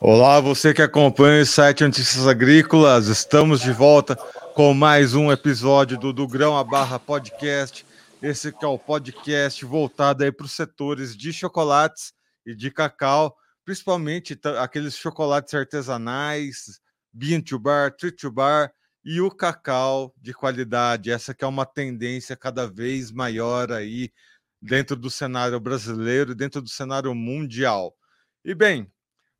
Olá, você que acompanha o site Notícias Agrícolas, estamos de volta com mais um episódio do Do Grão a Barra Podcast. Esse que é o podcast voltado aí para os setores de chocolates e de cacau, principalmente aqueles chocolates artesanais, bean to bar, tree to bar e o cacau de qualidade. Essa que é uma tendência cada vez maior aí dentro do cenário brasileiro dentro do cenário mundial. E bem,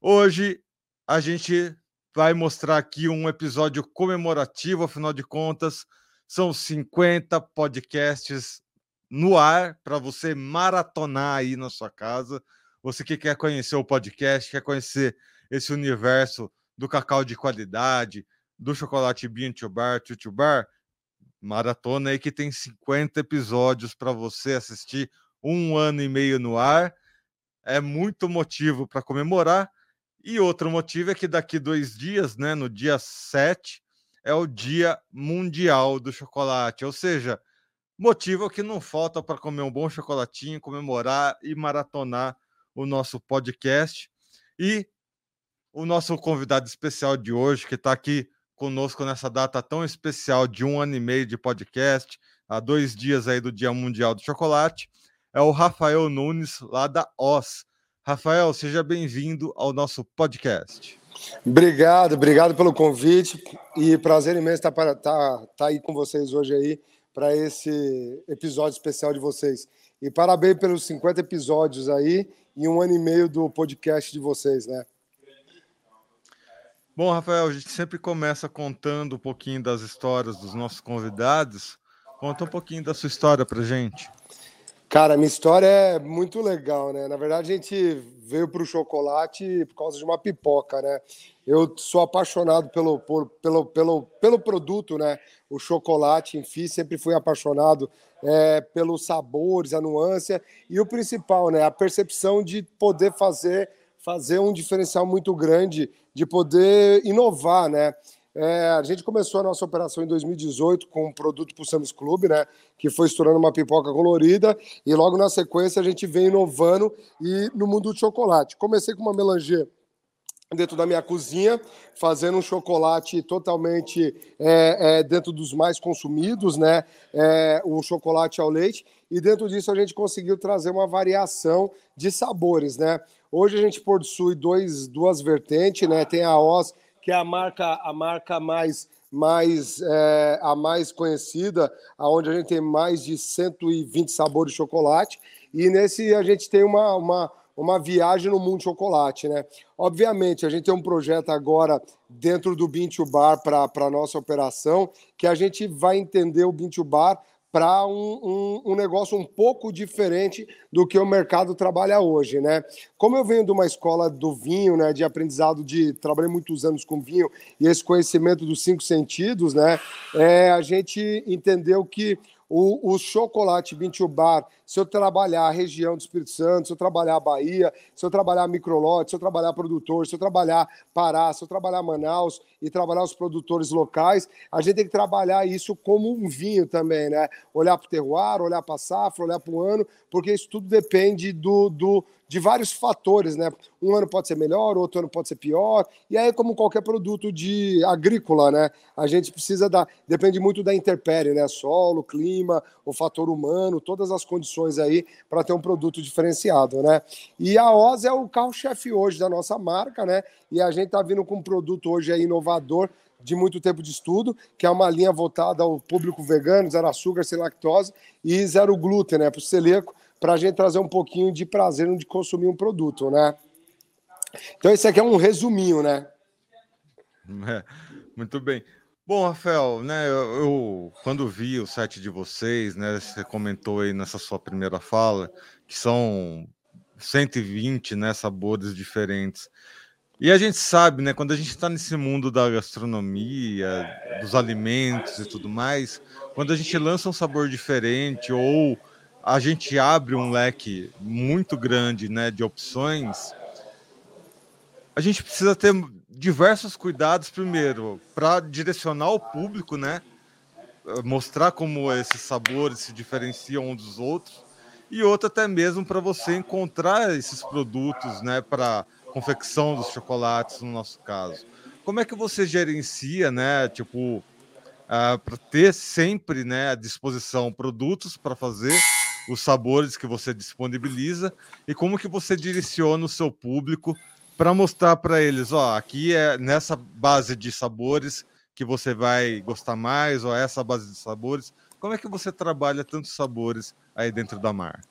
Hoje a gente vai mostrar aqui um episódio comemorativo, afinal de contas, são 50 podcasts no ar para você maratonar aí na sua casa. Você que quer conhecer o podcast, quer conhecer esse universo do cacau de qualidade, do chocolate bean to bar, to, bar, maratona aí que tem 50 episódios para você assistir um ano e meio no ar. É muito motivo para comemorar. E outro motivo é que daqui dois dias, né, no dia 7, é o Dia Mundial do Chocolate. Ou seja, motivo que não falta para comer um bom chocolatinho, comemorar e maratonar o nosso podcast. E o nosso convidado especial de hoje, que está aqui conosco nessa data tão especial de um ano e meio de podcast, há dois dias aí do Dia Mundial do Chocolate, é o Rafael Nunes, lá da OS. Rafael, seja bem-vindo ao nosso podcast. Obrigado, obrigado pelo convite e prazer imenso estar, para, estar, estar aí com vocês hoje aí para esse episódio especial de vocês. E parabéns pelos 50 episódios aí e um ano e meio do podcast de vocês, né? Bom, Rafael, a gente sempre começa contando um pouquinho das histórias dos nossos convidados. Conta um pouquinho da sua história para gente. Cara, minha história é muito legal, né? Na verdade, a gente veio para o chocolate por causa de uma pipoca, né? Eu sou apaixonado pelo, por, pelo, pelo, pelo produto, né? O chocolate, enfim, sempre fui apaixonado é, pelos sabores, a nuance e o principal, né? A percepção de poder fazer, fazer um diferencial muito grande, de poder inovar, né? É, a gente começou a nossa operação em 2018 com um produto para o Samus Clube, né? Que foi estourando uma pipoca colorida, e logo na sequência a gente vem inovando e no mundo do chocolate. Comecei com uma melanger dentro da minha cozinha, fazendo um chocolate totalmente é, é, dentro dos mais consumidos, né? É, um chocolate ao leite, e dentro disso a gente conseguiu trazer uma variação de sabores, né? Hoje a gente possui dois, duas vertentes, né? Tem a Oz que é a marca, a marca mais, mais, é, a mais conhecida, aonde a gente tem mais de 120 sabores de chocolate. E nesse a gente tem uma, uma, uma viagem no mundo de chocolate, né? Obviamente, a gente tem um projeto agora dentro do Bintu Bar para a nossa operação, que a gente vai entender o Bintu Bar para um, um, um, negócio um pouco diferente do que o mercado trabalha hoje, né? Como eu venho de uma escola do vinho, né, de aprendizado de trabalhei muitos anos com vinho e esse conhecimento dos cinco sentidos, né, é, a gente entendeu que o, o chocolate Bintu Bar, se eu trabalhar a região do Espírito Santo, se eu trabalhar a Bahia, se eu trabalhar microlote, se eu trabalhar produtor, se eu trabalhar Pará, se eu trabalhar Manaus e trabalhar os produtores locais, a gente tem que trabalhar isso como um vinho também, né? Olhar para o terroir, olhar para a safra, olhar para o ano, porque isso tudo depende do, do de vários fatores, né? Um ano pode ser melhor, outro ano pode ser pior. E aí, como qualquer produto de agrícola, né? A gente precisa da. Depende muito da intempérie, né? Solo, clima, o fator humano, todas as condições aí para ter um produto diferenciado, né? E a Oz é o carro-chefe hoje da nossa marca, né? E a gente está vindo com um produto hoje aí inovador de muito tempo de estudo, que é uma linha voltada ao público vegano, zero açúcar, sem lactose e zero glúten, né? Para o celíaco para a gente trazer um pouquinho de prazer de consumir um produto, né? Então, esse aqui é um resuminho, né? É, muito bem. Bom, Rafael, né, eu, eu, quando vi o site de vocês, né, você comentou aí nessa sua primeira fala que são 120, né, sabores diferentes. E a gente sabe, né, quando a gente está nesse mundo da gastronomia, dos alimentos e tudo mais, quando a gente lança um sabor diferente ou a gente abre um leque muito grande né, de opções, a gente precisa ter diversos cuidados, primeiro, para direcionar o público, né? Mostrar como esses sabores se diferenciam uns dos outros. e outra até mesmo para você encontrar esses produtos, né, para confecção dos chocolates, no nosso caso. Como é que você gerencia, né, tipo, ah, para ter sempre, né, à disposição produtos para fazer os sabores que você disponibiliza e como que você direciona o seu público para mostrar para eles, ó, aqui é nessa base de sabores que você vai gostar mais, ou essa base de sabores. Como é que você trabalha tantos sabores aí dentro da marca?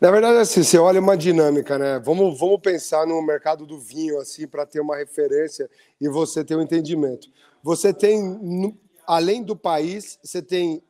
Na verdade, assim, você olha uma dinâmica, né? Vamos, vamos pensar no mercado do vinho, assim, para ter uma referência e você ter um entendimento. Você tem, além do país, você tem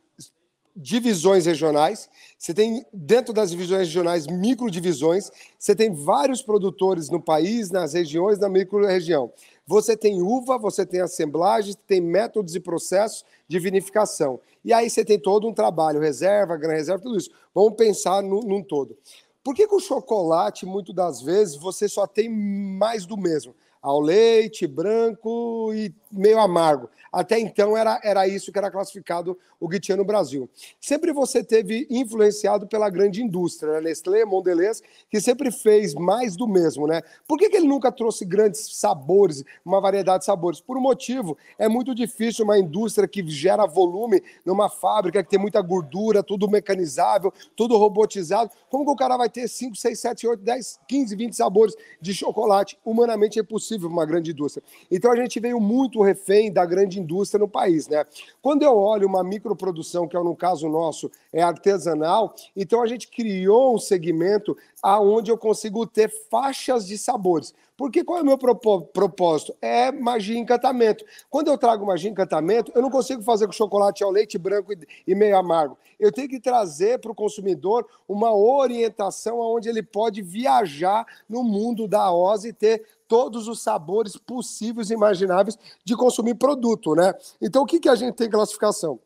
divisões regionais, você tem dentro das divisões regionais microdivisões, você tem vários produtores no país, nas regiões, na micro-região. Você tem uva, você tem assemblagem, tem métodos e processos de vinificação. E aí você tem todo um trabalho, reserva, gran reserva, tudo isso. Vamos pensar no, num todo. Por que, que o chocolate, muitas das vezes, você só tem mais do mesmo? Ao leite, branco e meio amargo. Até então era, era isso que era classificado o tinha no Brasil. Sempre você teve influenciado pela grande indústria, né? Nestlé, Mondelez, que sempre fez mais do mesmo, né? Por que, que ele nunca trouxe grandes sabores, uma variedade de sabores? Por um motivo, é muito difícil uma indústria que gera volume numa fábrica que tem muita gordura, tudo mecanizável, tudo robotizado. Como que o cara vai ter 5, 6, 7, 8, 10, 15, 20 sabores de chocolate? Humanamente é impossível uma grande indústria. Então a gente veio muito refém da grande indústria no país, né? Quando eu olho uma microprodução, que é no caso nosso, é artesanal, então a gente criou um segmento aonde eu consigo ter faixas de sabores. Porque qual é o meu propósito? É magia e encantamento. Quando eu trago magia e encantamento, eu não consigo fazer com chocolate ao leite branco e meio amargo. Eu tenho que trazer para o consumidor uma orientação onde ele pode viajar no mundo da OSE e ter todos os sabores possíveis e imagináveis de consumir produto, né? Então, o que, que a gente tem em classificação?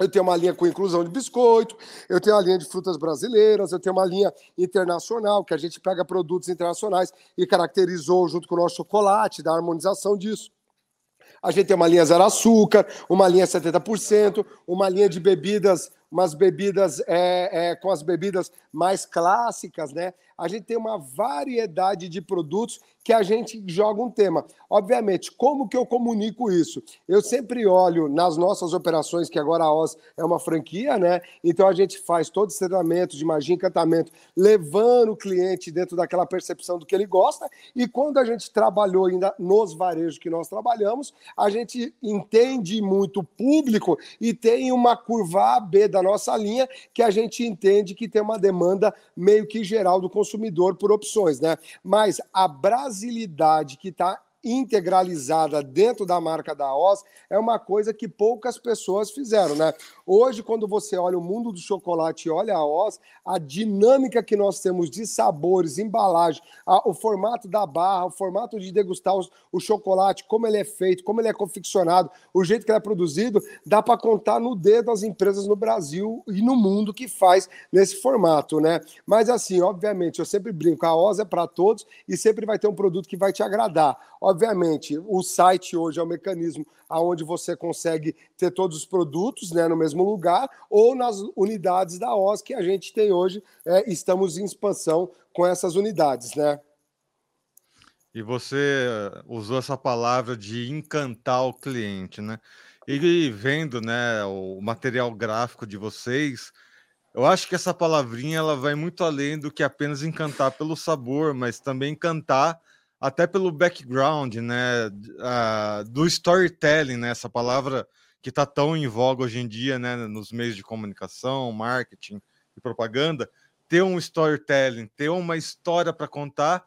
Eu tenho uma linha com inclusão de biscoito, eu tenho uma linha de frutas brasileiras, eu tenho uma linha internacional, que a gente pega produtos internacionais e caracterizou junto com o nosso chocolate, da harmonização disso. A gente tem uma linha zero açúcar, uma linha 70%, uma linha de bebidas, umas bebidas é, é, com as bebidas mais clássicas, né? A gente tem uma variedade de produtos que a gente joga um tema. Obviamente, como que eu comunico isso? Eu sempre olho nas nossas operações, que agora a OS é uma franquia, né? Então a gente faz todo esse treinamento de magia e encantamento, levando o cliente dentro daquela percepção do que ele gosta. E quando a gente trabalhou ainda nos varejos que nós trabalhamos, a gente entende muito o público e tem uma curva A, B da nossa linha que a gente entende que tem uma demanda meio que geral do consumidor por opções, né? Mas a brasilidade que está integralizada dentro da marca da OZ é uma coisa que poucas pessoas fizeram, né? Hoje, quando você olha o mundo do chocolate e olha a Oz, a dinâmica que nós temos de sabores, embalagem, a, o formato da barra, o formato de degustar os, o chocolate, como ele é feito, como ele é confeccionado, o jeito que ele é produzido, dá para contar no dedo as empresas no Brasil e no mundo que faz nesse formato, né? Mas assim, obviamente, eu sempre brinco, a Oz é para todos e sempre vai ter um produto que vai te agradar. Obviamente, o site hoje é o mecanismo aonde você consegue ter todos os produtos né, no mesmo lugar, ou nas unidades da OS que a gente tem hoje, é, estamos em expansão com essas unidades, né? E você usou essa palavra de encantar o cliente, né? E vendo, né, o material gráfico de vocês, eu acho que essa palavrinha ela vai muito além do que apenas encantar pelo sabor, mas também encantar até pelo background, né, uh, do storytelling, né, essa palavra que está tão em voga hoje em dia, né, nos meios de comunicação, marketing e propaganda, ter um storytelling, ter uma história para contar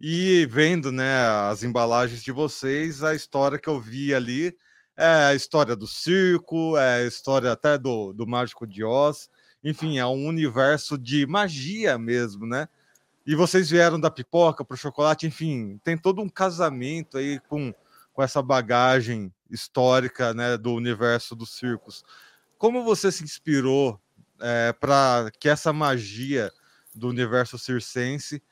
e vendo, né, as embalagens de vocês, a história que eu vi ali é a história do circo, é a história até do, do Mágico de Oz, enfim, é um universo de magia mesmo, né? E vocês vieram da pipoca para o chocolate, enfim, tem todo um casamento aí com, com essa bagagem histórica né, do universo dos circos. Como você se inspirou é, para que essa magia do universo circense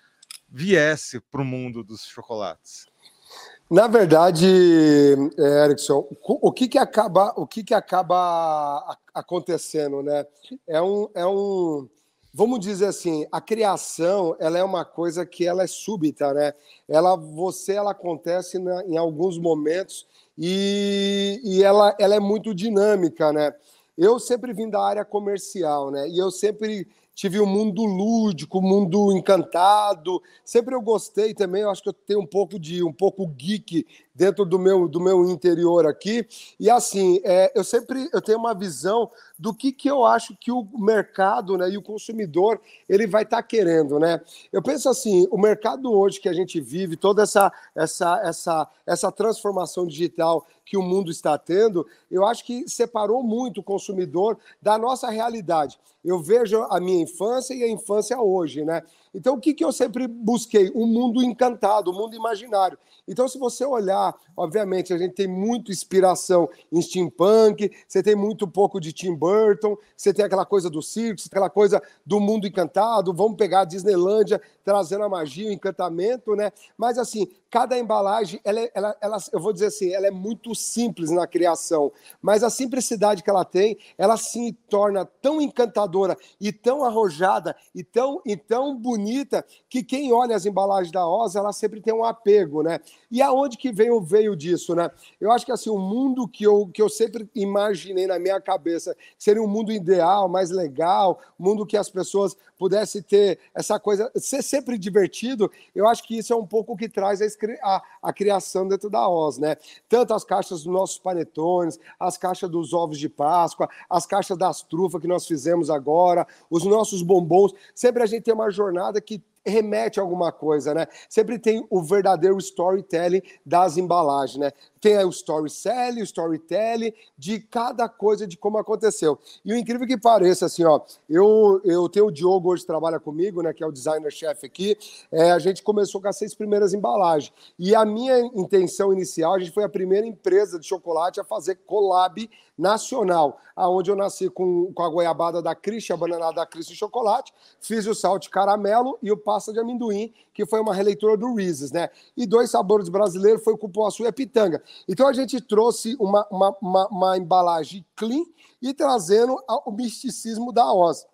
viesse para o mundo dos chocolates? Na verdade, é, Erickson, o que, que acaba, o que, que acaba acontecendo, né? É um, é um vamos dizer assim, a criação ela é uma coisa que ela é súbita, né? Ela, você, ela acontece na, em alguns momentos e, e ela, ela é muito dinâmica, né? Eu sempre vim da área comercial, né? E eu sempre tive o um mundo lúdico, o um mundo encantado. Sempre eu gostei também, eu acho que eu tenho um pouco de um pouco geek dentro do meu, do meu interior aqui. E assim, é, eu sempre eu tenho uma visão do que, que eu acho que o mercado né, e o consumidor ele vai estar tá querendo. Né? Eu penso assim, o mercado hoje que a gente vive, toda essa, essa, essa, essa transformação digital que o mundo está tendo, eu acho que separou muito o consumidor da nossa realidade. Eu vejo a minha infância e a infância hoje, né? Então, o que, que eu sempre busquei? Um mundo encantado, um mundo imaginário. Então, se você olhar, obviamente, a gente tem muita inspiração em steampunk, você tem muito pouco de Tim Burton, você tem aquela coisa do circo, aquela coisa do mundo encantado, vamos pegar a Disneylândia trazendo a magia, o encantamento, né? Mas, assim, cada embalagem, ela, é, ela, ela, eu vou dizer assim, ela é muito simples na criação, mas a simplicidade que ela tem, ela se torna tão encantadora e tão arrojada e tão, e tão bonita que quem olha as embalagens da Oz, ela sempre tem um apego, né? E aonde que veio, veio disso, né? Eu acho que assim, o mundo que eu, que eu sempre imaginei na minha cabeça seria um mundo ideal, mais legal, mundo que as pessoas pudessem ter essa coisa, ser sempre divertido, eu acho que isso é um pouco o que traz a, a, a criação dentro da Oz, né? Tanto as caixas dos nossos panetones, as caixas dos ovos de Páscoa, as caixas das trufas que nós fizemos agora, os nossos bombons, sempre a gente tem uma jornada que remete a alguma coisa, né? Sempre tem o verdadeiro storytelling das embalagens, né? Tem o story selling, o storytelling de cada coisa de como aconteceu. E o incrível que pareça, assim, ó, eu, eu tenho o Diogo hoje trabalha comigo, né, que é o designer-chefe aqui, é, a gente começou com as seis primeiras embalagens. E a minha intenção inicial, a gente foi a primeira empresa de chocolate a fazer collab nacional, aonde eu nasci com, com a goiabada da Christian, a banana da Christian chocolate, fiz o sal de caramelo e o pasta de amendoim, que foi uma releitura do Reese's, né? E dois sabores brasileiros foi o cupuaçu e a pitanga. Então a gente trouxe uma, uma, uma, uma embalagem clean e trazendo o misticismo da Oz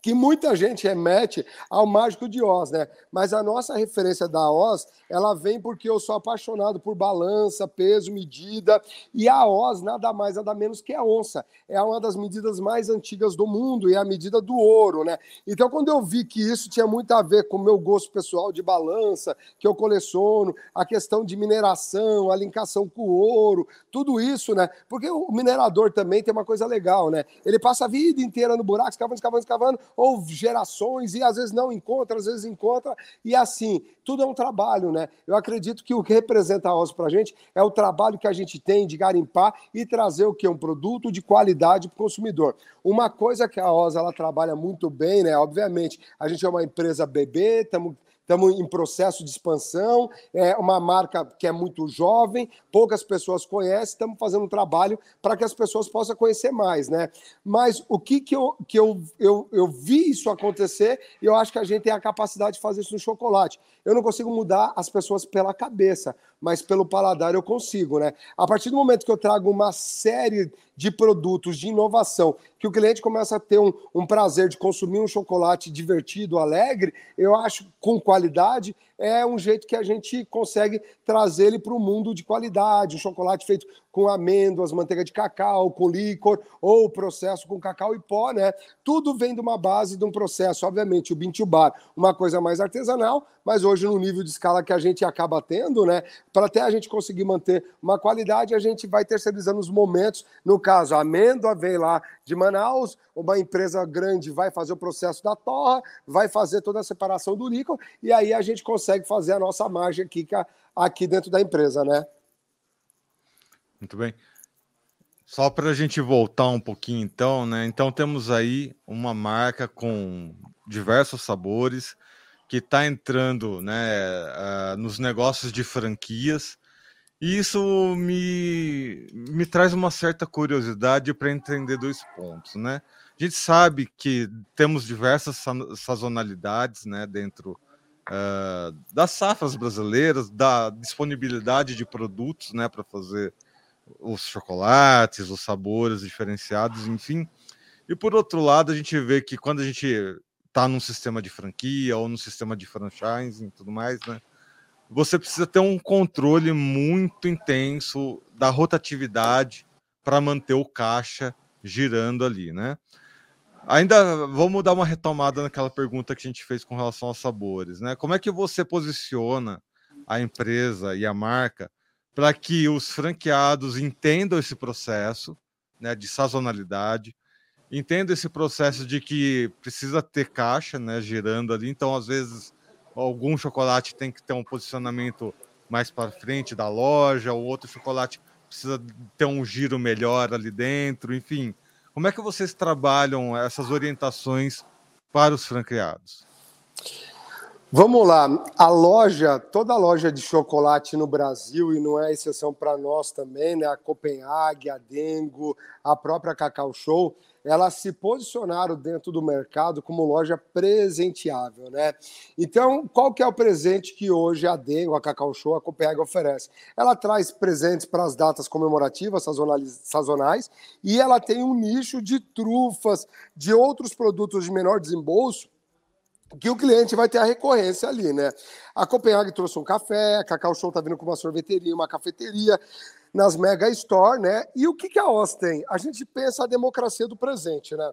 que muita gente remete ao Mágico de Oz, né? Mas a nossa referência da Oz, ela vem porque eu sou apaixonado por balança, peso, medida, e a Oz nada mais nada menos que a onça. É uma das medidas mais antigas do mundo e é a medida do ouro, né? Então quando eu vi que isso tinha muito a ver com o meu gosto pessoal de balança, que eu coleciono, a questão de mineração, a linkação com o ouro, tudo isso, né? Porque o minerador também tem uma coisa legal, né? Ele passa a vida inteira no buraco, escavando, escavando, escavando, ou gerações, e às vezes não encontra, às vezes encontra, e assim, tudo é um trabalho, né? Eu acredito que o que representa a OS para a gente é o trabalho que a gente tem de garimpar e trazer o que? Um produto de qualidade para o consumidor. Uma coisa que a OS ela trabalha muito bem, né? Obviamente, a gente é uma empresa bebê, estamos estamos em processo de expansão, é uma marca que é muito jovem, poucas pessoas conhecem, estamos fazendo um trabalho para que as pessoas possam conhecer mais, né? Mas o que, que, eu, que eu, eu, eu vi isso acontecer e eu acho que a gente tem a capacidade de fazer isso no chocolate. Eu não consigo mudar as pessoas pela cabeça, mas pelo paladar eu consigo, né? A partir do momento que eu trago uma série de produtos de inovação, que o cliente começa a ter um, um prazer de consumir um chocolate divertido, alegre, eu acho com qualidade, é um jeito que a gente consegue trazer ele para o mundo de qualidade. Um chocolate feito com amêndoas, manteiga de cacau, com líquor, ou processo com cacau e pó, né? Tudo vem de uma base de um processo, obviamente, o Bintu Bar, uma coisa mais artesanal, mas hoje no nível de escala que a gente acaba tendo, né? Para até a gente conseguir manter uma qualidade, a gente vai terceirizando os momentos. No caso, a amêndoa vem lá de Manaus, uma empresa grande vai fazer o processo da torra, vai fazer toda a separação do líquor, e aí a gente consegue consegue fazer a nossa margem aqui, aqui dentro da empresa, né? Muito bem. Só para a gente voltar um pouquinho, então, né? Então temos aí uma marca com diversos sabores que está entrando, né, uh, nos negócios de franquias. E isso me, me traz uma certa curiosidade para entender dois pontos, né? A gente sabe que temos diversas sazonalidades, né, dentro uh, das safras brasileiras, da disponibilidade de produtos né, para fazer os chocolates, os sabores diferenciados, enfim. E por outro lado, a gente vê que quando a gente está num sistema de franquia ou no sistema de franchising e tudo mais, né? Você precisa ter um controle muito intenso da rotatividade para manter o caixa girando ali, né? Ainda vamos dar uma retomada naquela pergunta que a gente fez com relação aos sabores, né? Como é que você posiciona a empresa e a marca para que os franqueados entendam esse processo, né, de sazonalidade, entendam esse processo de que precisa ter caixa, né, girando ali. Então, às vezes, algum chocolate tem que ter um posicionamento mais para frente da loja, o outro chocolate precisa ter um giro melhor ali dentro, enfim. Como é que vocês trabalham essas orientações para os franqueados? Vamos lá, a loja, toda loja de chocolate no Brasil, e não é exceção para nós também, né? A Copenhague, a Dengo, a própria Cacau Show, elas se posicionaram dentro do mercado como loja presenteável, né? Então, qual que é o presente que hoje a Dengo, a Cacau Show, a Copenhague oferece? Ela traz presentes para as datas comemorativas sazonais e ela tem um nicho de trufas, de outros produtos de menor desembolso que o cliente vai ter a recorrência ali, né? A Copenhague trouxe um café, a Cacau Show tá vindo com uma sorveteria, uma cafeteria, nas mega store, né? E o que, que a tem? A gente pensa a democracia do presente, né?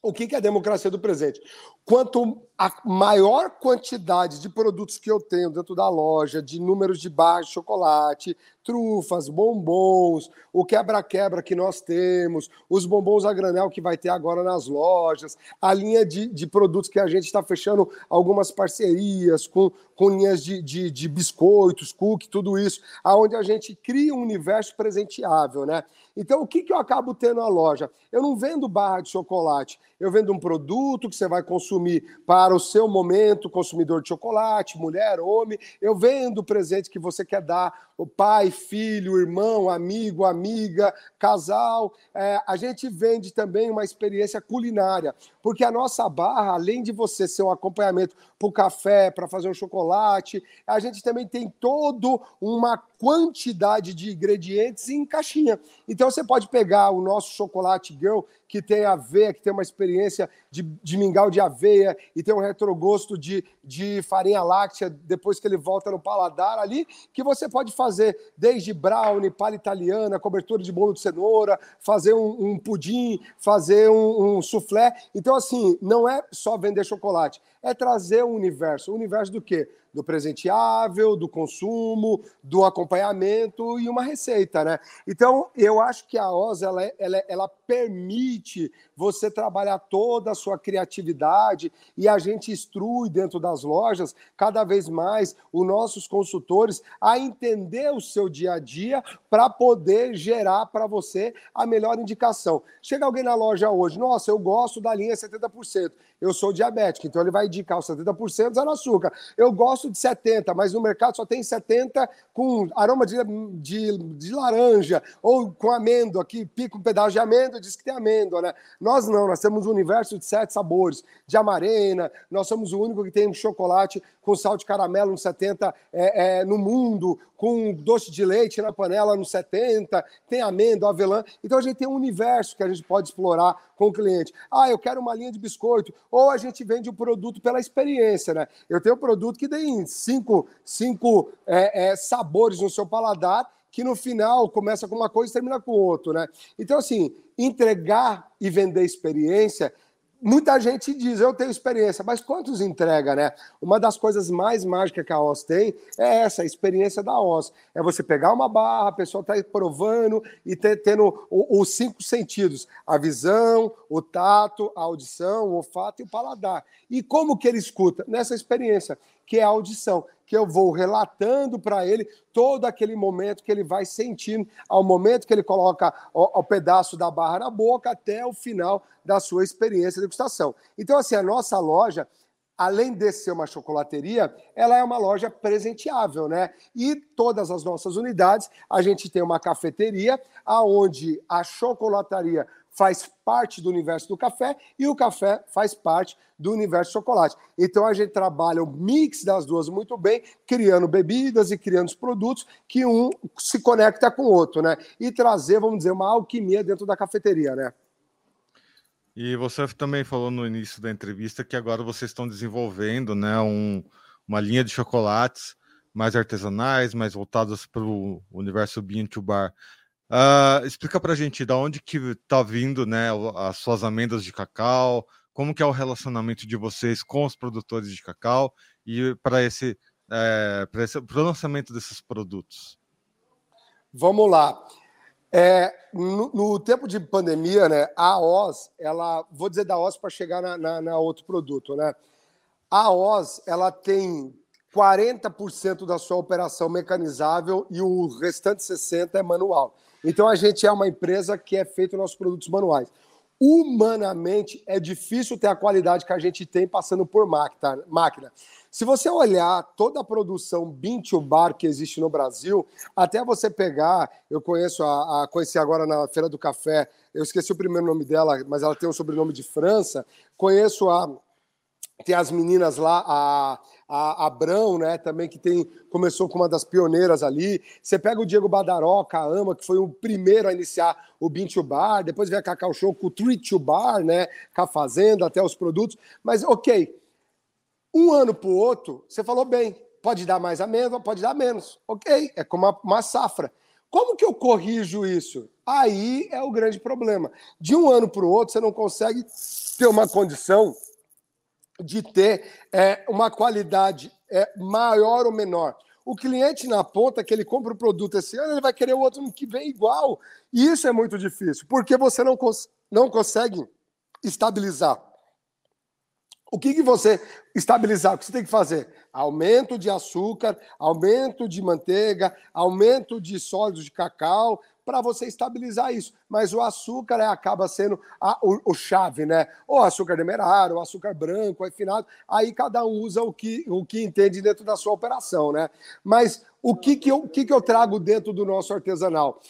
O que, é a democracia do presente? Quanto a maior quantidade de produtos que eu tenho dentro da loja, de números de barra de chocolate, trufas, bombons, o quebra-quebra que nós temos, os bombons a granel que vai ter agora nas lojas, a linha de, de produtos que a gente está fechando algumas parcerias com, com linhas de, de, de biscoitos, cookie, tudo isso, aonde a gente cria um universo presenteável, né? Então, o que, que eu acabo tendo na loja? Eu não vendo barra de chocolate, eu vendo um produto que você vai consumir para o seu momento, consumidor de chocolate, mulher, homem. Eu vendo o presente que você quer dar, o pai, filho, irmão, amigo, amiga, casal. É, a gente vende também uma experiência culinária, porque a nossa barra, além de você ser um acompanhamento para o café, para fazer um chocolate, a gente também tem todo uma quantidade de ingredientes em caixinha. Então você pode pegar o nosso chocolate girl que tem aveia, que tem uma experiência experiência de, de mingau de aveia e tem um retrogosto de, de farinha láctea depois que ele volta no paladar ali, que você pode fazer desde brownie, palha italiana, cobertura de bolo de cenoura, fazer um, um pudim, fazer um, um soufflé. Então, assim, não é só vender chocolate, é trazer um universo. O universo do quê? do presenteável, do consumo, do acompanhamento e uma receita, né? Então, eu acho que a OZ ela, é, ela, é, ela permite você trabalhar toda sua criatividade e a gente instrui dentro das lojas cada vez mais os nossos consultores a entender o seu dia a dia para poder gerar para você a melhor indicação. Chega alguém na loja hoje, nossa, eu gosto da linha 70%, eu sou diabético, então ele vai indicar os 70% zero açúcar. Eu gosto de 70%, mas no mercado só tem 70% com aroma de, de, de laranja ou com amêndoa, que pica um pedaço de amêndoa diz que tem amêndoa, né? Nós não, nós temos um universo de sete sabores, de amarena, nós somos o único que tem um chocolate com sal de caramelo no 70 é, é, no mundo, com doce de leite na panela no 70, tem amêndoa, avelã. Então a gente tem um universo que a gente pode explorar com o cliente. Ah, eu quero uma linha de biscoito. Ou a gente vende o produto pela experiência, né? Eu tenho um produto que tem cinco, cinco é, é, sabores no seu paladar que no final começa com uma coisa e termina com outra, né? Então, assim, entregar e vender experiência muita gente diz, eu tenho experiência, mas quantos entrega, né? Uma das coisas mais mágicas que a OS tem é essa, a experiência da OS. É você pegar uma barra, a pessoa está provando e ter, tendo os cinco sentidos, a visão, o tato, a audição, o olfato e o paladar. E como que ele escuta? Nessa experiência, que é a audição que eu vou relatando para ele todo aquele momento que ele vai sentindo, ao momento que ele coloca o, o, pedaço da barra na boca até o final da sua experiência de degustação. Então, assim, a nossa loja, além de ser uma chocolateria, ela é uma loja presenteável, né? E todas as nossas unidades, a gente tem uma cafeteria, aonde a chocolataria faz parte do universo do café e o café faz parte do universo chocolate. Então a gente trabalha o mix das duas muito bem, criando bebidas e criando os produtos que um se conecta com o outro, né? E trazer, vamos dizer, uma alquimia dentro da cafeteria, né? E você também falou no início da entrevista que agora vocês estão desenvolvendo né, um, uma linha de chocolates mais artesanais, mais voltadas para o universo bean to bar. Uh, explica para a gente da onde que está vindo né, as suas amendas de cacau, como que é o relacionamento de vocês com os produtores de cacau e para esse, é, esse lançamento desses produtos. Vamos lá. É, no, no, tempo de pandemia, né, a OZ, ela, vou dizer da OZ para chegar na, na, na, outro produto, né? A OZ, ela tem 40% da sua operação mecanizável e o restante 60% é manual. Então a gente é uma empresa que é feito nossos produtos manuais. Humanamente é difícil ter a qualidade que a gente tem passando por máquina. Se você olhar toda a produção bean to bar que existe no Brasil, até você pegar, eu conheço a, a conheci agora na Feira do Café, eu esqueci o primeiro nome dela, mas ela tem um sobrenome de França. Conheço a tem as meninas lá, a, a Abrão, né, também que tem começou com uma das pioneiras ali. Você pega o Diego Badaroca, a Ama, que foi o primeiro a iniciar o Bean to Bar, depois vem a Cacau Show com o Treat to Bar, né, com a fazenda, até os produtos. Mas, ok, um ano para o outro, você falou bem, pode dar mais amêndoa, pode dar menos. Ok, é como uma, uma safra. Como que eu corrijo isso? Aí é o grande problema. De um ano para o outro, você não consegue ter uma condição de ter é, uma qualidade é, maior ou menor. O cliente na ponta, que ele compra o produto esse ano, ele vai querer o outro que vem igual. E isso é muito difícil, porque você não, cons não consegue estabilizar. O que, que você estabilizar? O que você tem que fazer? Aumento de açúcar, aumento de manteiga, aumento de sólidos de cacau, para você estabilizar isso. Mas o açúcar é, acaba sendo a, o, o, chave, né? Ou açúcar demerara, ou açúcar branco, refinado. Aí cada um usa o que, o que entende dentro da sua operação, né? Mas o que, que, eu, o que, que eu trago dentro do nosso artesanal?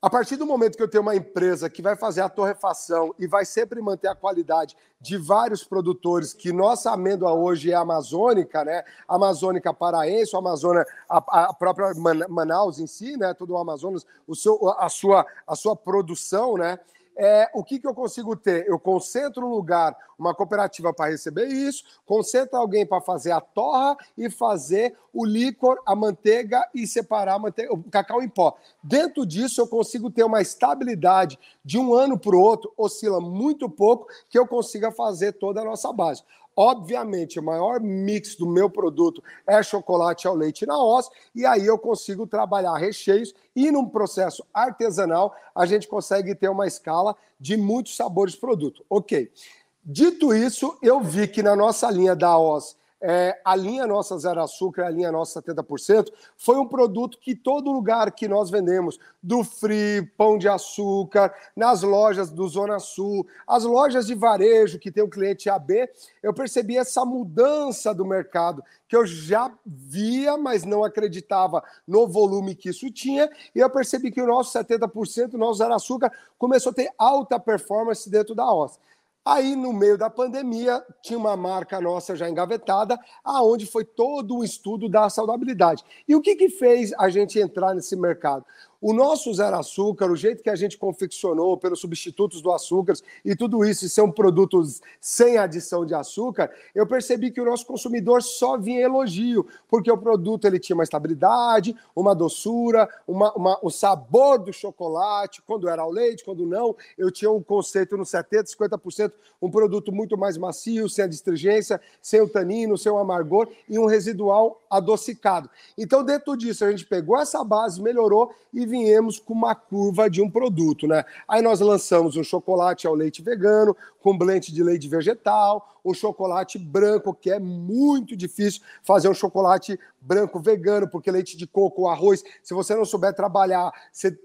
A partir do momento que eu tenho uma empresa que vai fazer a torrefação e vai sempre manter a qualidade de vários produtores, que nossa amêndoa hoje é amazônica, né? Amazônica paraense, a Amazônia, a, a própria Manaus em si, né? Todo o Amazonas, o seu, a, sua, a sua produção, né? É, o que, que eu consigo ter? Eu concentro um lugar, uma cooperativa para receber isso, concentro alguém para fazer a torra e fazer o líquor, a manteiga e separar a manteiga, o cacau em pó. Dentro disso, eu consigo ter uma estabilidade de um ano para o outro, oscila muito pouco, que eu consiga fazer toda a nossa base. Obviamente, o maior mix do meu produto é chocolate ao leite na oz, e aí eu consigo trabalhar recheios e num processo artesanal a gente consegue ter uma escala de muitos sabores de produto. Ok. Dito isso, eu vi que na nossa linha da oz é, a linha nossa Zero Açúcar, a linha nossa 70%, foi um produto que todo lugar que nós vendemos, do Free, Pão de Açúcar, nas lojas do Zona Sul, as lojas de varejo que tem o cliente AB, eu percebi essa mudança do mercado, que eu já via, mas não acreditava no volume que isso tinha, e eu percebi que o nosso 70%, o nosso Zero Açúcar, começou a ter alta performance dentro da OS. Aí, no meio da pandemia, tinha uma marca nossa já engavetada, aonde foi todo o estudo da saudabilidade. E o que, que fez a gente entrar nesse mercado? O nosso zero açúcar, o jeito que a gente confeccionou pelos substitutos do açúcar e tudo isso, e são produtos sem adição de açúcar, eu percebi que o nosso consumidor só vinha elogio, porque o produto ele tinha uma estabilidade, uma doçura, uma, uma, o sabor do chocolate, quando era ao leite, quando não, eu tinha um conceito no 70%, 50%, um produto muito mais macio, sem a distrigência, sem o tanino, sem o amargor e um residual adocicado. Então, dentro disso, a gente pegou essa base, melhorou e viemos com uma curva de um produto, né? Aí nós lançamos um chocolate ao leite vegano, com blend de leite vegetal, um chocolate branco, que é muito difícil fazer um chocolate branco vegano, porque leite de coco, arroz, se você não souber trabalhar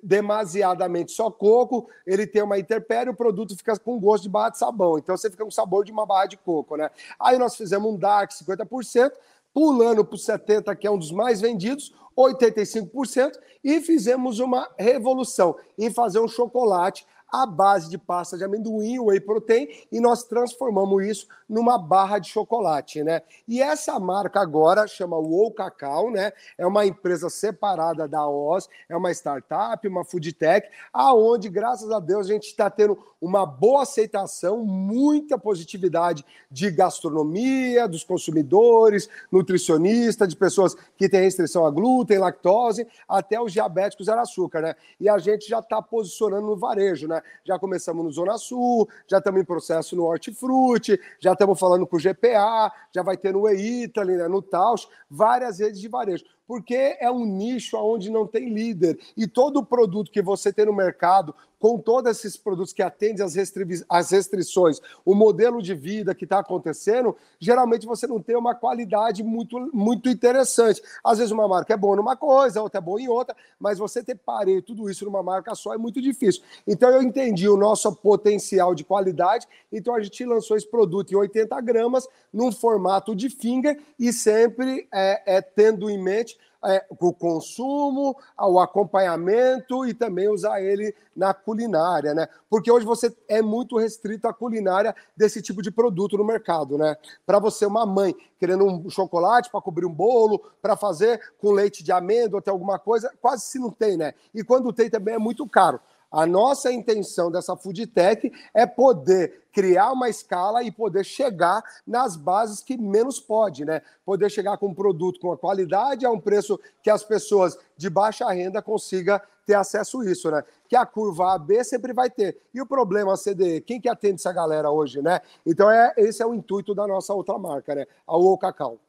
demasiadamente só coco, ele tem uma interpérie, o produto fica com gosto de barra de sabão. Então você fica com sabor de uma barra de coco, né? Aí nós fizemos um dark 50%, pulando para o 70%, que é um dos mais vendidos, 85%, e fizemos uma revolução em fazer um chocolate à base de pasta de amendoim, whey protein, e nós transformamos isso numa barra de chocolate, né? E essa marca agora chama Wow Cacau, né? É uma empresa separada da Oz, é uma startup, uma food tech, aonde, graças a Deus, a gente está tendo uma boa aceitação, muita positividade de gastronomia, dos consumidores, nutricionistas, de pessoas que têm restrição a glúten, lactose, até os diabéticos zero açúcar, né? E a gente já está posicionando no varejo, né? Já começamos no Zona Sul, já estamos em processo no Hortifruti, já estamos falando com o GPA, já vai ter no E-Italy, né? no Tausch, várias redes de varejo porque é um nicho onde não tem líder. E todo produto que você tem no mercado, com todos esses produtos que atendem às, restri às restrições, o modelo de vida que está acontecendo, geralmente você não tem uma qualidade muito, muito interessante. Às vezes uma marca é boa numa coisa, outra é boa em outra, mas você ter parei tudo isso numa marca só é muito difícil. Então eu entendi o nosso potencial de qualidade, então a gente lançou esse produto em 80 gramas, num formato de finger e sempre é, é tendo em mente é, o consumo, o acompanhamento e também usar ele na culinária, né? Porque hoje você é muito restrito à culinária desse tipo de produto no mercado, né? Para você, uma mãe querendo um chocolate para cobrir um bolo, para fazer com leite de amêndoa, até alguma coisa, quase se não tem, né? E quando tem também é muito caro. A nossa intenção dessa food tech é poder criar uma escala e poder chegar nas bases que menos pode, né? Poder chegar com um produto com a qualidade a um preço que as pessoas de baixa renda consigam ter acesso a isso, né? Que a curva AB sempre vai ter. E o problema CDE, quem que atende essa galera hoje, né? Então é esse é o intuito da nossa outra marca, né? A O Cacau.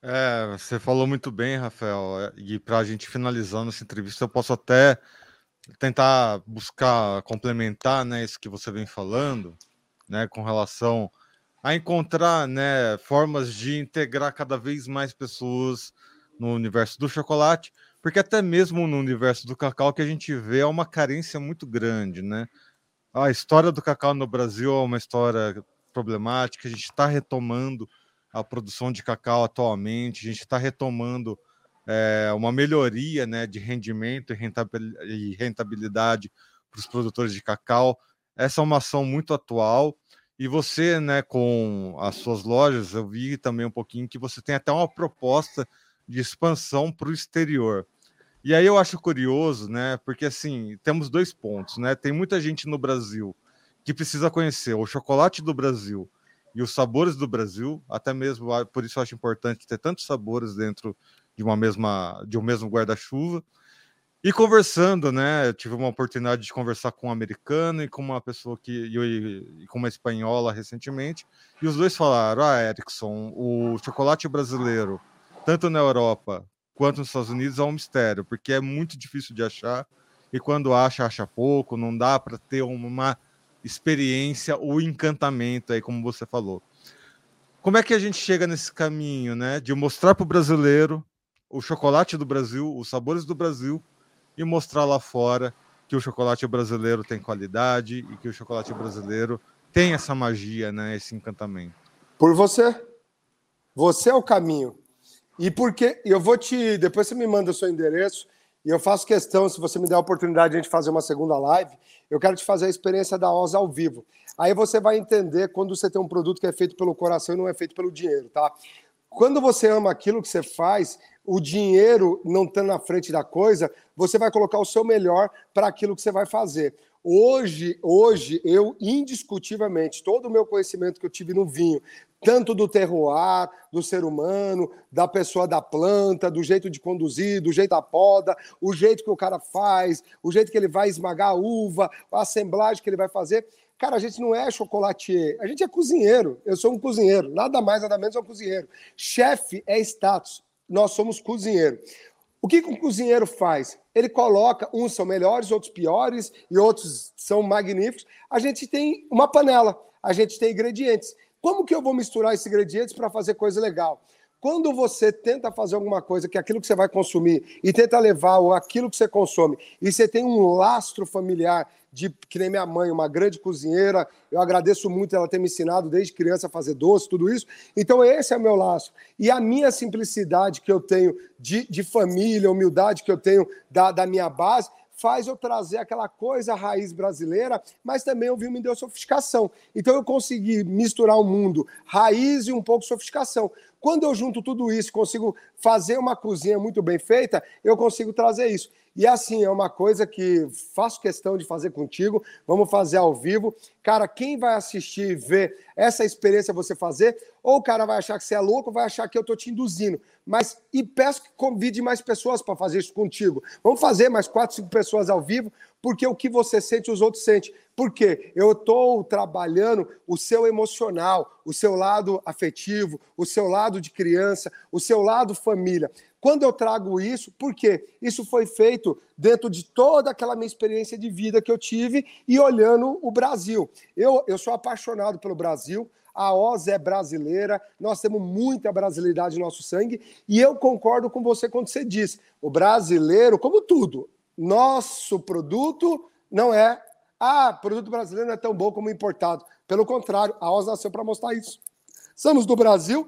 É, você falou muito bem, Rafael. E para a gente finalizando essa entrevista, eu posso até tentar buscar complementar, né, isso que você vem falando, né, com relação a encontrar, né, formas de integrar cada vez mais pessoas no universo do chocolate, porque até mesmo no universo do cacau que a gente vê é uma carência muito grande, né? A história do cacau no Brasil é uma história problemática, a gente está retomando a produção de cacau atualmente, a gente está retomando é, uma melhoria né, de rendimento e rentabilidade para os produtores de cacau. Essa é uma ação muito atual. E você, né, com as suas lojas, eu vi também um pouquinho que você tem até uma proposta de expansão para o exterior. E aí eu acho curioso, né, porque assim, temos dois pontos, né? Tem muita gente no Brasil que precisa conhecer o chocolate do Brasil e os sabores do Brasil, até mesmo ah, por isso eu acho importante ter tantos sabores dentro de uma mesma de um mesmo guarda-chuva. E conversando, né? Tive uma oportunidade de conversar com um americano e com uma pessoa que e, e com uma espanhola recentemente, e os dois falaram: "Ah, Erickson, o chocolate brasileiro, tanto na Europa quanto nos Estados Unidos é um mistério, porque é muito difícil de achar e quando acha, acha pouco, não dá para ter uma experiência ou encantamento aí, como você falou. Como é que a gente chega nesse caminho, né, de mostrar para o brasileiro o chocolate do Brasil, os sabores do Brasil e mostrar lá fora que o chocolate brasileiro tem qualidade e que o chocolate brasileiro tem essa magia, né, esse encantamento. Por você. Você é o caminho. E porque eu vou te, depois você me manda o seu endereço e eu faço questão, se você me der a oportunidade de a gente fazer uma segunda live, eu quero te fazer a experiência da OSA ao vivo. Aí você vai entender quando você tem um produto que é feito pelo coração e não é feito pelo dinheiro, tá? Quando você ama aquilo que você faz, o dinheiro não está na frente da coisa, você vai colocar o seu melhor para aquilo que você vai fazer. Hoje, hoje, eu indiscutivelmente, todo o meu conhecimento que eu tive no vinho, tanto do terroir, do ser humano, da pessoa da planta, do jeito de conduzir, do jeito da poda, o jeito que o cara faz, o jeito que ele vai esmagar a uva, a assemblagem que ele vai fazer. Cara, a gente não é chocolatier, a gente é cozinheiro. Eu sou um cozinheiro, nada mais, nada menos é um cozinheiro. Chefe é status nós somos cozinheiro. O que, que um cozinheiro faz? Ele coloca, uns são melhores, outros piores e outros são magníficos. A gente tem uma panela, a gente tem ingredientes. Como que eu vou misturar esses ingredientes para fazer coisa legal? Quando você tenta fazer alguma coisa que é aquilo que você vai consumir e tenta levar aquilo que você consome e você tem um lastro familiar de que nem minha mãe, uma grande cozinheira. Eu agradeço muito ela ter me ensinado desde criança a fazer doce, tudo isso. Então, esse é o meu laço. E a minha simplicidade que eu tenho de, de família, humildade que eu tenho da, da minha base, faz eu trazer aquela coisa raiz brasileira, mas também o vinho me deu sofisticação. Então eu consegui misturar o mundo raiz e um pouco sofisticação. Quando eu junto tudo isso, consigo fazer uma cozinha muito bem feita, eu consigo trazer isso. E assim, é uma coisa que faço questão de fazer contigo. Vamos fazer ao vivo. Cara, quem vai assistir e ver essa experiência você fazer, ou o cara vai achar que você é louco, ou vai achar que eu tô te induzindo. Mas, e peço que convide mais pessoas para fazer isso contigo. Vamos fazer mais quatro, cinco pessoas ao vivo, porque o que você sente, os outros sentem. Porque eu estou trabalhando o seu emocional, o seu lado afetivo, o seu lado de criança, o seu lado família. Quando eu trago isso, porque isso foi feito dentro de toda aquela minha experiência de vida que eu tive e olhando o Brasil. Eu, eu sou apaixonado pelo Brasil, a Oz é brasileira, nós temos muita brasilidade no nosso sangue, e eu concordo com você quando você diz: o brasileiro, como tudo, nosso produto não é. Ah, produto brasileiro não é tão bom como importado. Pelo contrário, a Oz nasceu para mostrar isso. Somos do Brasil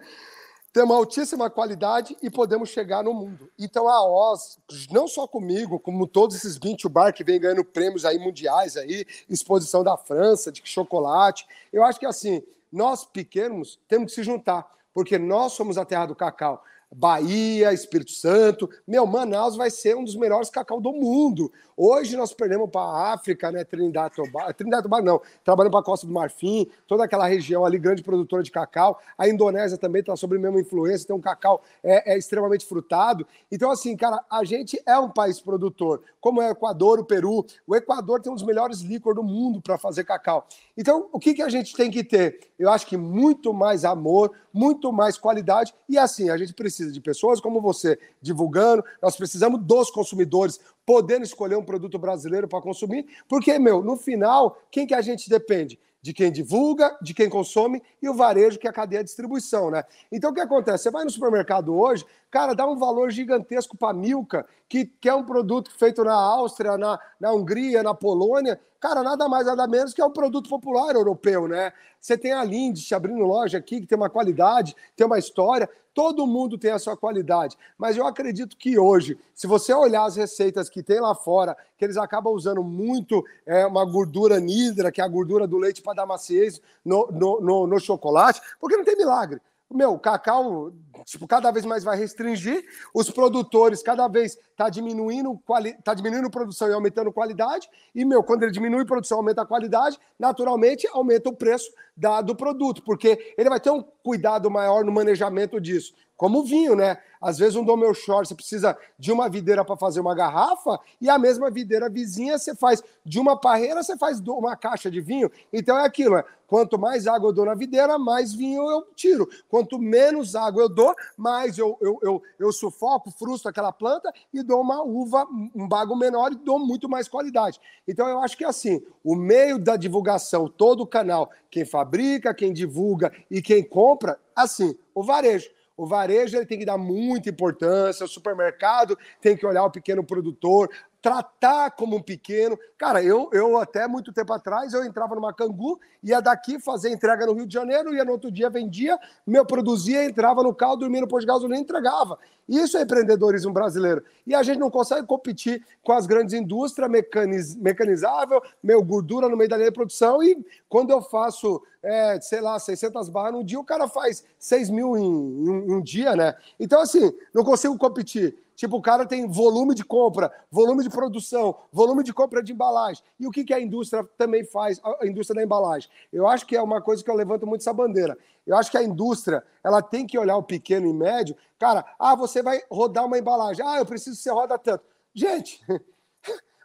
temos altíssima qualidade e podemos chegar no mundo. Então a Oz, não só comigo, como todos esses 20 bar que vem ganhando prêmios aí mundiais aí, exposição da França de chocolate, eu acho que assim, nós pequenos temos que se juntar, porque nós somos a terra do cacau. Bahia, Espírito Santo. Meu, Manaus vai ser um dos melhores cacau do mundo. Hoje nós perdemos para a África, né? Trindade Tobago. Trindade Tobago não. Trabalhando para a Costa do Marfim, toda aquela região ali, grande produtora de cacau. A Indonésia também está sob a mesma influência, tem um cacau é, é, extremamente frutado. Então, assim, cara, a gente é um país produtor, como é o Equador, o Peru. O Equador tem um dos melhores licores do mundo para fazer cacau. Então, o que, que a gente tem que ter? Eu acho que muito mais amor, muito mais qualidade. E assim, a gente precisa de pessoas como você divulgando, nós precisamos dos consumidores podendo escolher um produto brasileiro para consumir, porque, meu, no final, quem que a gente depende? de quem divulga, de quem consome e o varejo, que é a cadeia de distribuição, né? Então o que acontece? Você vai no supermercado hoje, cara, dá um valor gigantesco para a Milka, que, que é um produto feito na Áustria, na, na Hungria, na Polônia, cara, nada mais, nada menos que é um produto popular europeu, né? Você tem a Lindt abrindo loja aqui, que tem uma qualidade, tem uma história, todo mundo tem a sua qualidade. Mas eu acredito que hoje, se você olhar as receitas que tem lá fora, que eles acabam usando muito é, uma gordura nidra, que é a gordura do leite para dar maciez no, no, no, no chocolate, porque não tem milagre meu, o cacau, tipo, cada vez mais vai restringir, os produtores cada vez tá diminuindo, quali, tá diminuindo produção e aumentando qualidade, e, meu, quando ele diminui produção, aumenta a qualidade, naturalmente aumenta o preço da, do produto, porque ele vai ter um cuidado maior no manejamento disso. Como vinho, né? Às vezes um Domel Short você precisa de uma videira para fazer uma garrafa e a mesma videira vizinha você faz de uma parreira, você faz uma caixa de vinho. Então é aquilo, é, quanto mais água eu dou na videira, mais vinho eu tiro. Quanto menos água eu dou, mais eu, eu, eu, eu sufoco, frustro aquela planta e dou uma uva, um bago menor e dou muito mais qualidade. Então eu acho que assim, o meio da divulgação, todo o canal, quem fabrica, quem divulga e quem compra, assim, o varejo. O varejo ele tem que dar muita importância, o supermercado tem que olhar o pequeno produtor, tratar como um pequeno. Cara, eu, eu até muito tempo atrás, eu entrava numa Cangu, ia daqui fazer entrega no Rio de Janeiro, ia no outro dia, vendia, meu produzia, entrava no carro, dormia no posto de gasolina e entregava. Isso é empreendedorismo brasileiro. E a gente não consegue competir com as grandes indústrias mecaniz, mecanizável, meu, gordura no meio da linha de produção, e quando eu faço, é, sei lá, 600 barras no dia, o cara faz 6 mil em, em um dia, né? Então, assim, não consigo competir. Tipo, o cara tem volume de compra, volume de produção, volume de compra de embalagem. E o que, que a indústria também faz, a indústria da embalagem? Eu acho que é uma coisa que eu levanto muito essa bandeira. Eu acho que a indústria, ela tem que olhar o pequeno e médio. Cara, ah, você vai rodar uma embalagem. Ah, eu preciso que você roda tanto. Gente,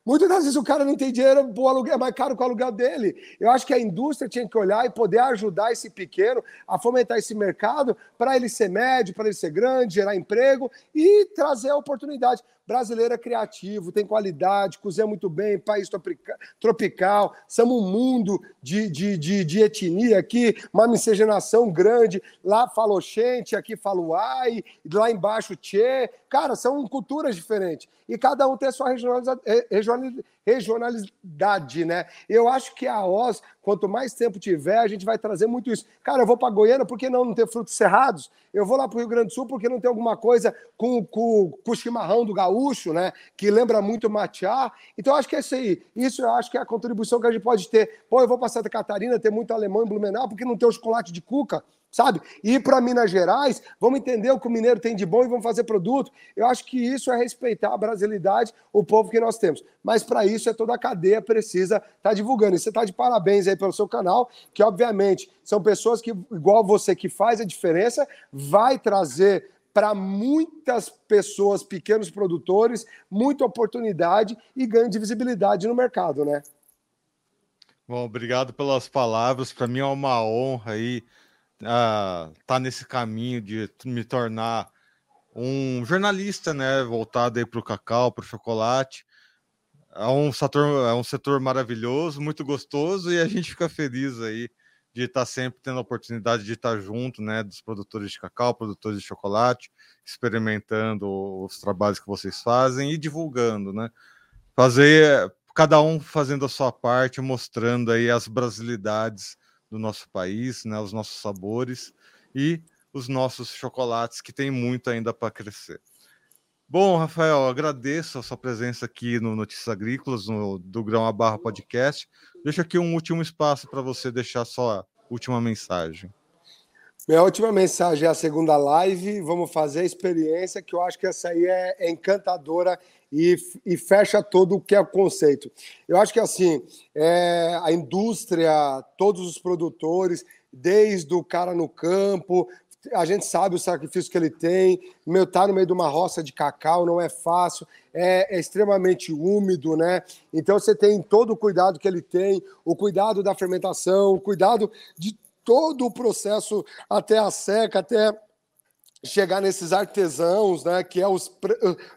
Muitas das vezes o cara não tem dinheiro, o aluguel é mais caro que o aluguel dele. Eu acho que a indústria tinha que olhar e poder ajudar esse pequeno a fomentar esse mercado para ele ser médio, para ele ser grande, gerar emprego e trazer a oportunidade brasileiro é criativo, tem qualidade, cozinha muito bem, país tropical, somos um mundo de, de, de, de, etnia aqui, uma miscigenação grande. Lá fala Oxente, aqui fala Uai, lá embaixo Tchê. Cara, são culturas diferentes. E cada um tem a sua regionalidade, né? Eu acho que a OZ, quanto mais tempo tiver, a gente vai trazer muito isso. Cara, eu vou para Goiânia, por que não, não ter frutos cerrados? Eu vou lá para o Rio Grande do Sul, porque não tem alguma coisa com, com, com o chimarrão do gaúcho? Gaúcho, né? Que lembra muito matcha. Então, acho que é isso aí. Isso eu acho que é a contribuição que a gente pode ter. Pô, eu vou para Santa Catarina, ter muito alemão em Blumenau, porque não tem o chocolate de cuca sabe? Ir para Minas Gerais, vamos entender o que o mineiro tem de bom e vamos fazer produto. Eu acho que isso é respeitar a brasilidade, o povo que nós temos. Mas para isso é toda a cadeia precisa estar tá divulgando. E você está de parabéns aí pelo seu canal, que obviamente são pessoas que, igual você, que faz a diferença, vai trazer para muitas pessoas, pequenos produtores, muita oportunidade e ganho de visibilidade no mercado, né? Bom, obrigado pelas palavras. Para mim é uma honra aí uh, tá nesse caminho de me tornar um jornalista, né, voltado aí para o cacau, para o chocolate. É um setor, é um setor maravilhoso, muito gostoso e a gente fica feliz aí de estar tá sempre tendo a oportunidade de estar tá junto, né, dos produtores de cacau, produtores de chocolate, experimentando os trabalhos que vocês fazem e divulgando, né? Fazer cada um fazendo a sua parte, mostrando aí as brasilidades do nosso país, né, os nossos sabores e os nossos chocolates, que tem muito ainda para crescer. Bom, Rafael, agradeço a sua presença aqui no Notícias Agrícolas, no, do Grão a Barra Podcast. Deixa aqui um último espaço para você deixar sua última mensagem. Minha última mensagem é a segunda live. Vamos fazer a experiência, que eu acho que essa aí é, é encantadora e, e, fecha todo o que é o conceito. Eu acho que assim, é, a indústria, todos os produtores, desde o cara no campo, a gente sabe o sacrifício que ele tem. Meu, tá no meio de uma roça de cacau, não é fácil, é, é, extremamente úmido, né? Então você tem todo o cuidado que ele tem, o cuidado da fermentação, o cuidado de todo o processo até a seca, até chegar nesses artesãos, né, que é os,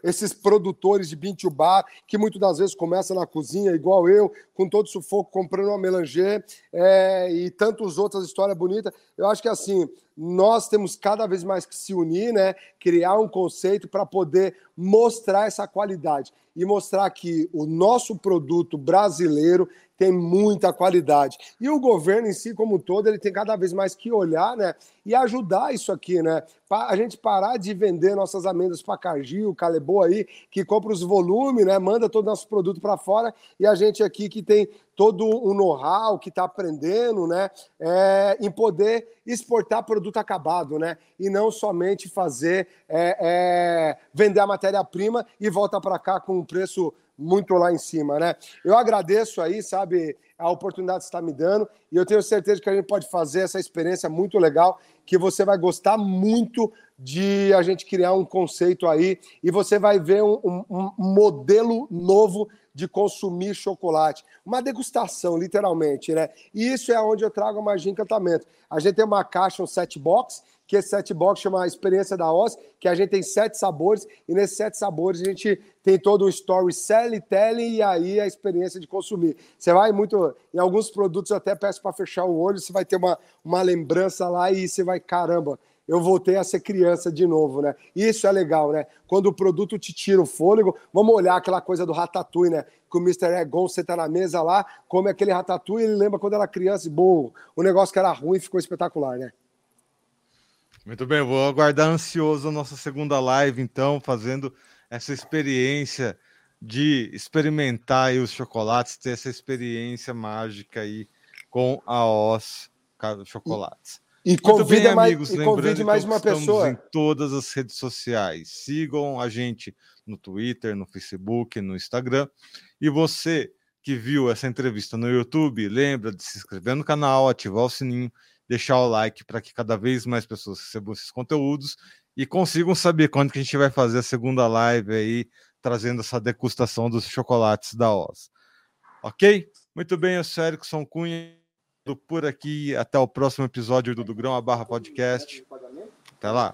esses produtores de bintubá, que muitas das vezes começam na cozinha, igual eu, com todo sufoco, comprando uma melanger, é, e tantas outras histórias bonitas. Eu acho que, assim, nós temos cada vez mais que se unir, né, criar um conceito para poder mostrar essa qualidade e mostrar que o nosso produto brasileiro tem muita qualidade. E o governo em si, como um todo, ele tem cada vez mais que olhar né, e ajudar isso aqui, né? A gente parar de vender nossas amêndoas para Cargill, Calebo aí, que compra os volumes, né? Manda todo o nosso produto para fora, e a gente aqui que tem todo o know-how, que está aprendendo, né? É, em poder exportar produto acabado, né? E não somente fazer é, é, vender a matéria-prima e voltar para cá com um preço muito lá em cima, né? Eu agradeço aí, sabe, a oportunidade que está me dando e eu tenho certeza que a gente pode fazer essa experiência muito legal, que você vai gostar muito de a gente criar um conceito aí e você vai ver um, um, um modelo novo de consumir chocolate. Uma degustação, literalmente, né? E isso é onde eu trago a magia encantamento. A gente tem uma caixa, um set box, que esse set box chama Experiência da Oz, que a gente tem sete sabores, e nesses sete sabores a gente tem todo o story telling e aí a experiência de consumir. Você vai muito, em alguns produtos eu até peço para fechar o olho, você vai ter uma, uma lembrança lá e você vai, caramba, eu voltei a ser criança de novo, né? Isso é legal, né? Quando o produto te tira o fôlego, vamos olhar aquela coisa do ratatouille, né? Que o Mr. Egon senta na mesa lá, come aquele ratatouille, ele lembra quando era criança e, bom, o negócio que era ruim ficou espetacular, né? Muito bem, vou aguardar ansioso a nossa segunda live, então, fazendo essa experiência de experimentar os chocolates, ter essa experiência mágica aí com a Os Chocolates. E, e convida bem, mais, amigos, e convide mais uma pessoa. em todas as redes sociais. Sigam a gente no Twitter, no Facebook, no Instagram. E você que viu essa entrevista no YouTube, lembra de se inscrever no canal, ativar o sininho deixar o like para que cada vez mais pessoas recebam esses conteúdos e consigam saber quando que a gente vai fazer a segunda live aí, trazendo essa degustação dos chocolates da Oz. Ok? Muito bem, eu sou Erickson Cunha, por aqui. Até o próximo episódio do, do Grão a Barra Podcast. Até lá.